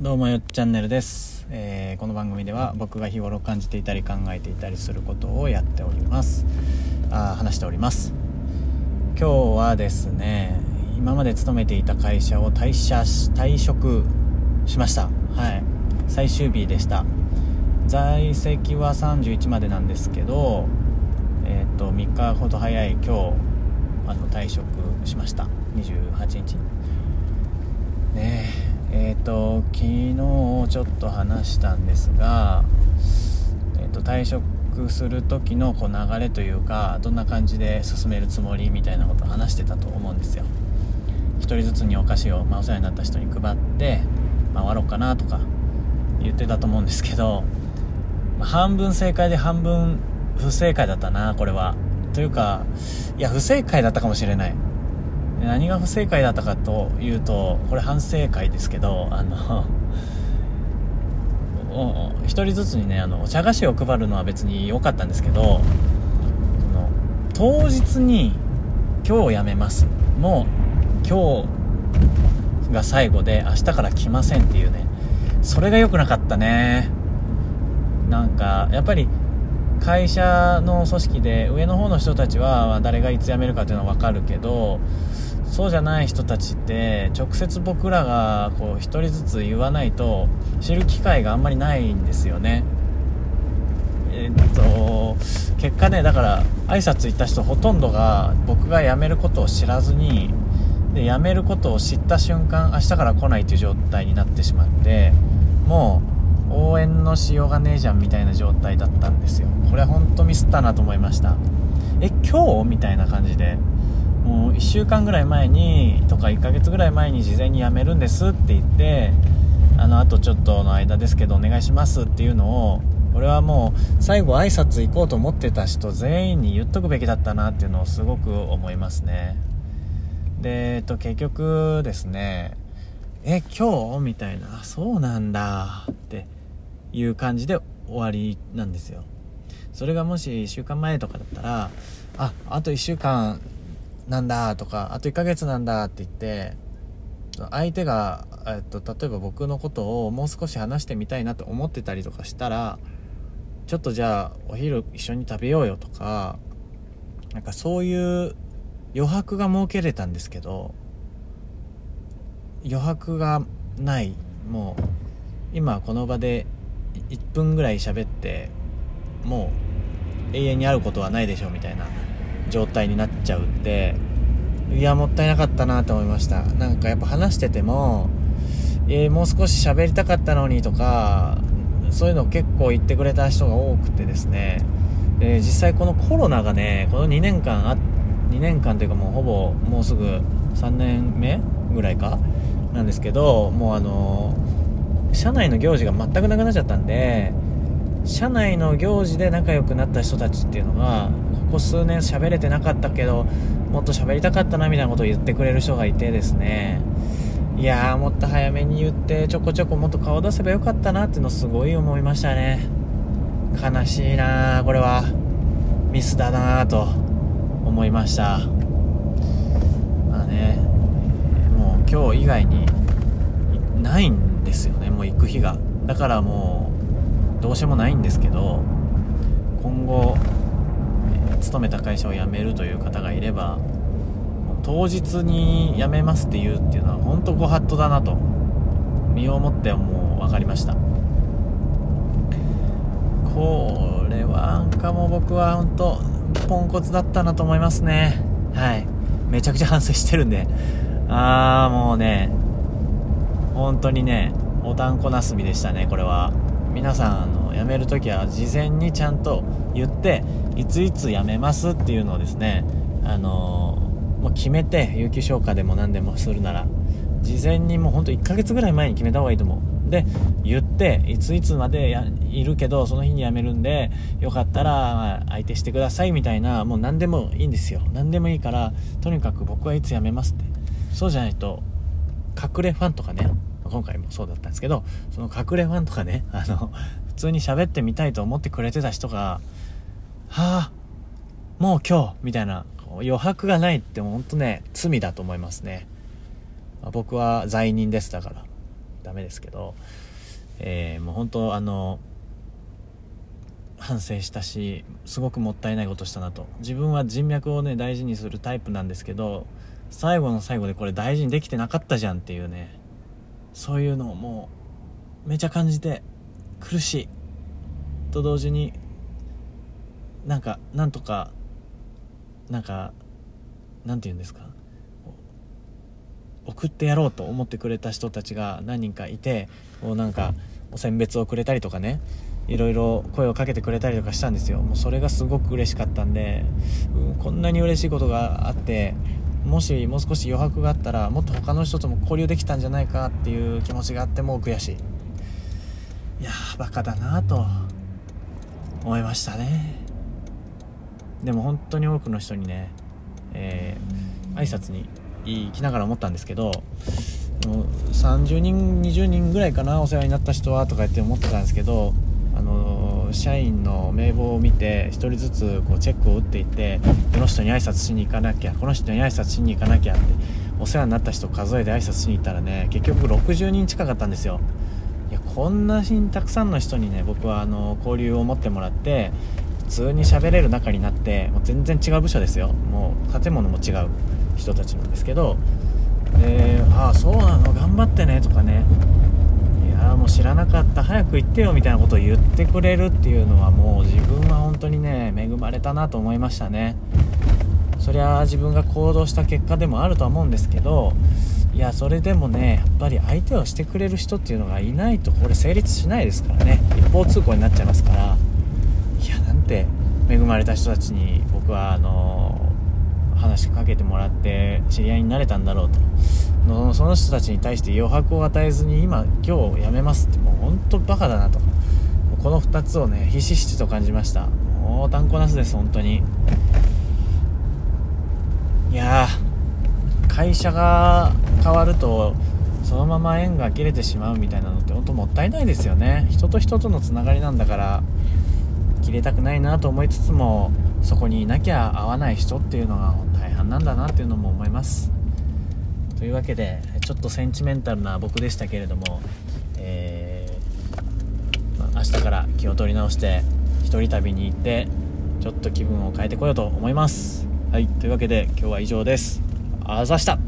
どうもよっチャンネルです、えーこの番組では僕が日頃感じていたり考えていたりすることをやっております。あ話しております。今日はですね今まで勤めていた会社を退社し退職しました。はい。最終日でした。在籍は31までなんですけどえっ、と3日ほど早い今日あの退職しました。28日昨日ちょっと話したんですが、えー、と退職する時のこう流れというかどんな感じで進めるつもりみたいなことを話してたと思うんですよ。1人ずつにお菓子を、まあ、お世話になった人に配って回ろうかなとか言ってたと思うんですけど、半分正解で半分不正解だったなこれは。というかいや不正解だったかもしれない。何が不正解だったかというとこれ反省会ですけどあの お一人ずつにねあのお茶菓子を配るのは別に良かったんですけどその当日に「今日辞めます」もう今日が最後で明日から来ませんっていうね。それが良くなかったね。なんかやっぱり会社の組織で上の方の人たちは誰がいつ辞めるかっていうのは分かるけどそうじゃない人たちって直接僕らがこう1人ずつ言わないと知る機会があんまりないんですよね。えっと結果ねだから挨拶行った人ほとんどが僕が辞めることを知らずにで辞めることを知った瞬間明日から来ないという状態になってしまってもう応援のしようがねえじゃんみたいな状態だったんですよ。これは本当ミスったなと思いました。え今日みたいな感じでもう1週間ぐらい前にとか1ヶ月ぐらい前に事前に辞めるんですって言ってあのあとちょっとの間ですけどお願いしますっていうのを俺はもう最後挨拶行こうと思ってた人全員に言っとくべきだったなっていうのをすごく思いますね。で、えっと、結局ですねえ今日？みたいな。そうなんだ。って。いう感じで終わりなんですよ。それがもし1週間前とかだったらああと1週間なんだとかあと1ヶ月なんだって言って相手が、えっと、例えば僕のことをもう少し話してみたいなと思ってたりとかしたらちょっとじゃあお昼一緒に食べようよとかなんかそういう余白が設けれたんですけど余白がない。もう今この場で1分ぐらい喋ってもう永遠に会うことはないでしょうみたいな状態になっちゃうっていやもったいなかったなと思いました。なんかやっぱ話しててもえーもう少し喋りたかったのにとかそういうのを結構言ってくれた人が多くてですね。で実際このコロナがねこの2年間あ2年間というかもうほぼもうすぐ3年目ぐらいかなんですけどもうあの社内の行事が全くなくなっちゃったんで社内の行事で仲良くなった人たちっていうのがここ数年喋れてなかったけどもっと喋りたかったなみたいなことを言ってくれる人がいてですね。いやーもっと早めに言ってちょこちょこもっと顔出せばよかったなっていうのすごい思いましたね。悲しいなーこれは。ミスだなーと思いました。まあねもう今日以外にないんでですよね。もう行く日が。だからもうどうしようもないんですけど今後えー勤めた会社を辞めるという方がいれば当日に辞めますって言うっていうのは本当ご法度だなと身をもってもう分かりました。これはなんかもう僕は本当ポンコツだったなと思いますね。はい。めちゃくちゃ反省してるんで。ああもうね本当にねおたんこなすみでしたねこれは。皆さんあの辞める時は事前にちゃんと言っていついつ辞めますっていうのをですねあのーもう決めて有給消化でも何でもするなら事前にもうほんと1ヶ月ぐらい前に決めた方がいいと思う。で言っていついつまでやいるけどその日に辞めるんでよかったら相手してくださいみたいなもう何でもいいんですよ。何でもいいからとにかく僕はいつ辞めますって。そうじゃないと隠れファンとかね今回もそうだったんですけどその隠れファンとかね あの普通に喋ってみたいと思ってくれてた人がはあもう今日みたいな余白がないって本当ね罪だと思いますね。まあ僕は罪人ですだからダメですけど、えー、もう本当あの反省したしすごくもったいないことしたなと。自分は人脈をね大事にするタイプなんですけど最後の最後でこれ大事にできてなかったじゃんっていうねそういうのをもうめちゃ感じて苦しいと同時になんかなんとかなんかなんて言うんですか？送ってやろうと思ってくれた人たちが何人かいてこうなんかお選別をくれたりとかね。いろいろ声をかけてくれたりとかしたんですよ。もうそれがすごく嬉しかったんで、うん、こんなに嬉しいことがあってもしもう少し余白があったらもっと他の人とも交流できたんじゃないかっていう気持ちがあっても悔しい。いやーバカだなと思いましたね。でも本当に多くの人にね、えー、挨拶に行きながら思ったんですけども30人20人ぐらいかなお世話になった人はとか言って思ってたんですけどあの社員の名簿を見て1人ずつこうチェックを打っていってこの人に挨拶しに行かなきゃこの人に挨拶しに行かなきゃってお世話になった人数えて挨拶しに行ったらね結局60人近かったんですよ。いやこんなにたくさんの人にね僕はあの交流を持ってもらって普通に喋れる仲になってもう全然違う部署ですよ。もう建物も違う人たちなんですけどで「ああそうなの頑張ってね」とかねああもう知らなかった早く言ってよみたいなことを言ってくれるっていうのはもう自分は本当にね恵まれたなと思いましたね。そりゃ自分が行動した結果でもあるとは思うんですけどいやそれでもねやっぱり相手をしてくれる人っていうのがいないとこれ成立しないですからね。一方通行になっちゃいますから。いやなんて恵まれた人たちに僕はあの話しかけてもらって知り合いになれたんだろうと。その人たちに対して余白を与えずに今今日辞めますって。もう本当バカだなと。この2つをねひしひしと感じました。もう断固なすです本当に。いや会社が変わるとそのまま縁が切れてしまうみたいなのって本当もったいないですよね。人と人とのつながりなんだから切れたくないなと思いつつもそこにいなきゃ会わない人っていうのが大半なんだなっていうのも思います。というわけでちょっとセンチメンタルな僕でしたけれども、えー、まあ、明日から気を取り直して一人旅に行ってちょっと気分を変えてこようと思います。はいというわけで今日は以上です。あざした。